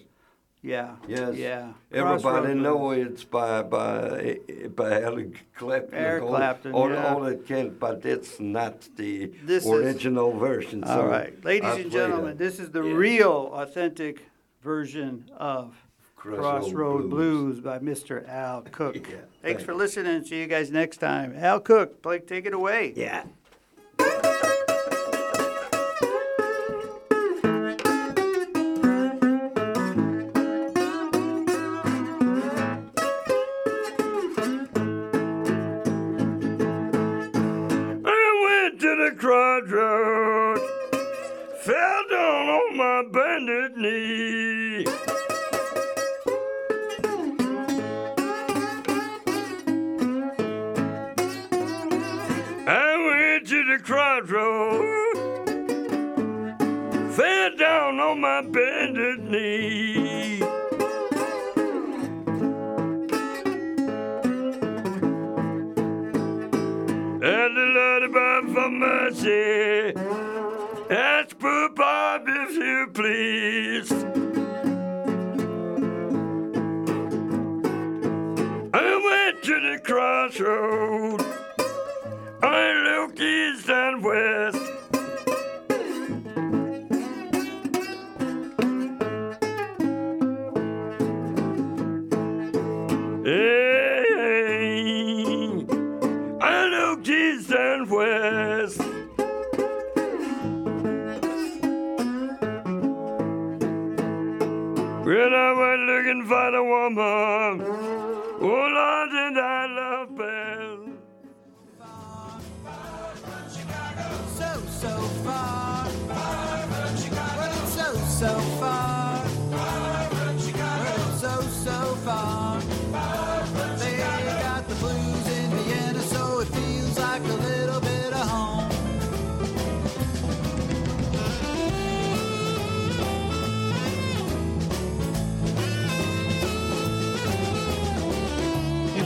Speaker 2: Yeah.
Speaker 3: yes.
Speaker 2: Yeah.
Speaker 3: Everybody
Speaker 2: Crossroads
Speaker 3: know it's by by eh, by Eric Clapton.
Speaker 2: Eric Clapton,
Speaker 3: All,
Speaker 2: yeah.
Speaker 3: all it can, but it's not the
Speaker 2: This is-
Speaker 3: original version.
Speaker 2: All
Speaker 3: so
Speaker 2: right, ladies
Speaker 3: I
Speaker 2: and gentlemen,
Speaker 3: that.
Speaker 2: this is the
Speaker 3: Yeah.
Speaker 2: real, authentic version of
Speaker 3: Crossroad
Speaker 2: Crossroad
Speaker 3: Blues.
Speaker 2: Blues, by Mr. Al Cook.
Speaker 3: Yeah,
Speaker 2: Thanks
Speaker 3: thanks.
Speaker 2: for listening. See you guys next time. Al Cook, play, take it away.
Speaker 3: Yeah. Looking for the woman, oh Lord, did I love Belle.
Speaker 1: So, so far. Well, it's so, so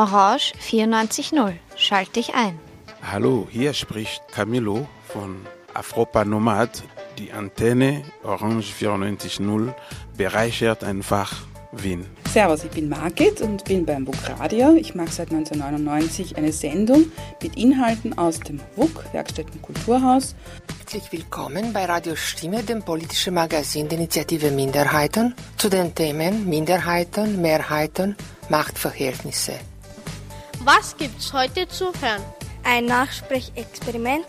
Speaker 4: Orange 94.0. Schalt dich ein.
Speaker 5: Hallo, hier spricht Camilo von Afropa Nomad. Die Antenne Orange 94.0 bereichert einfach Wien.
Speaker 6: Servus, ich bin Margit und bin beim WUK Radio. Ich mache seit 1999 eine Sendung mit Inhalten aus dem WUK, Werkstätten Kulturhaus.
Speaker 7: Herzlich willkommen bei Radio Stimme, dem politischen Magazin der Initiative Minderheiten, zu den Themen Minderheiten, Mehrheiten, Machtverhältnisse.
Speaker 8: Was gibt's heute zu hören?
Speaker 9: Ein Nachsprechexperiment,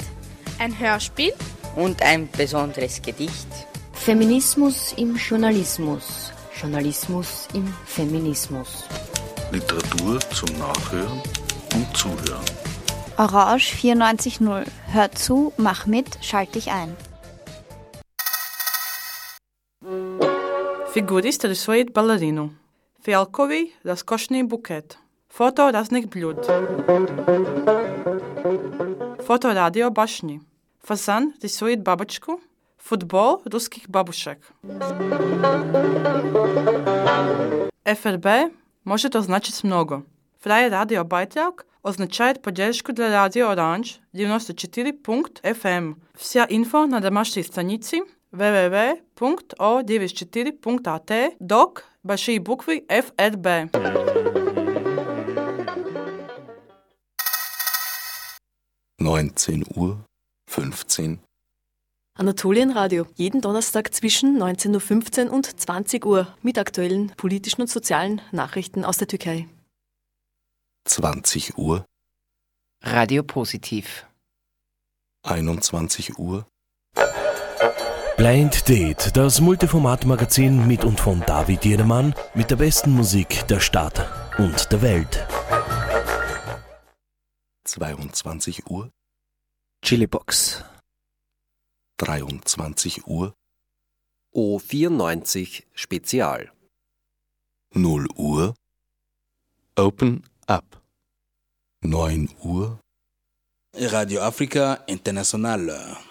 Speaker 8: ein Hörspiel
Speaker 10: und ein besonderes Gedicht.
Speaker 4: Feminismus im Journalismus, Journalismus im Feminismus.
Speaker 11: Literatur zum Nachhören und Zuhören.
Speaker 4: Orange 94.0. Hör zu, mach mit, schalt dich ein.
Speaker 12: Figuristi risuojat Ballerino. Fialkovi – raskošni buket. Фото разных блюд. Фото радио башни. Фазан рисует бабочку. Футбол русских бабушек. ФРБ может означать много. Фрай радиобайтрак означает поддержку для радио Оранж 94.fm. Вся инфо на домашней странице www.o94.at док большие буквы ФРБ.
Speaker 11: Neunzehn Uhr, fünfzehn.
Speaker 13: Anatolienradio, jeden Donnerstag zwischen 19.15 Uhr und 20 Uhr mit aktuellen politischen und sozialen Nachrichten aus der Türkei.
Speaker 11: 20 Uhr,
Speaker 7: Radio Positiv.
Speaker 11: 21 Uhr,
Speaker 14: Blind Date, das Multiformat-Magazin mit und von David Jedermann mit der besten Musik der Stadt und der Welt.
Speaker 11: 22 Uhr,
Speaker 15: Chilibox.
Speaker 11: 23 Uhr,
Speaker 15: O94 Spezial.
Speaker 11: 0 Uhr,
Speaker 5: Open Up.
Speaker 11: 9 Uhr,
Speaker 16: Radio Africa International.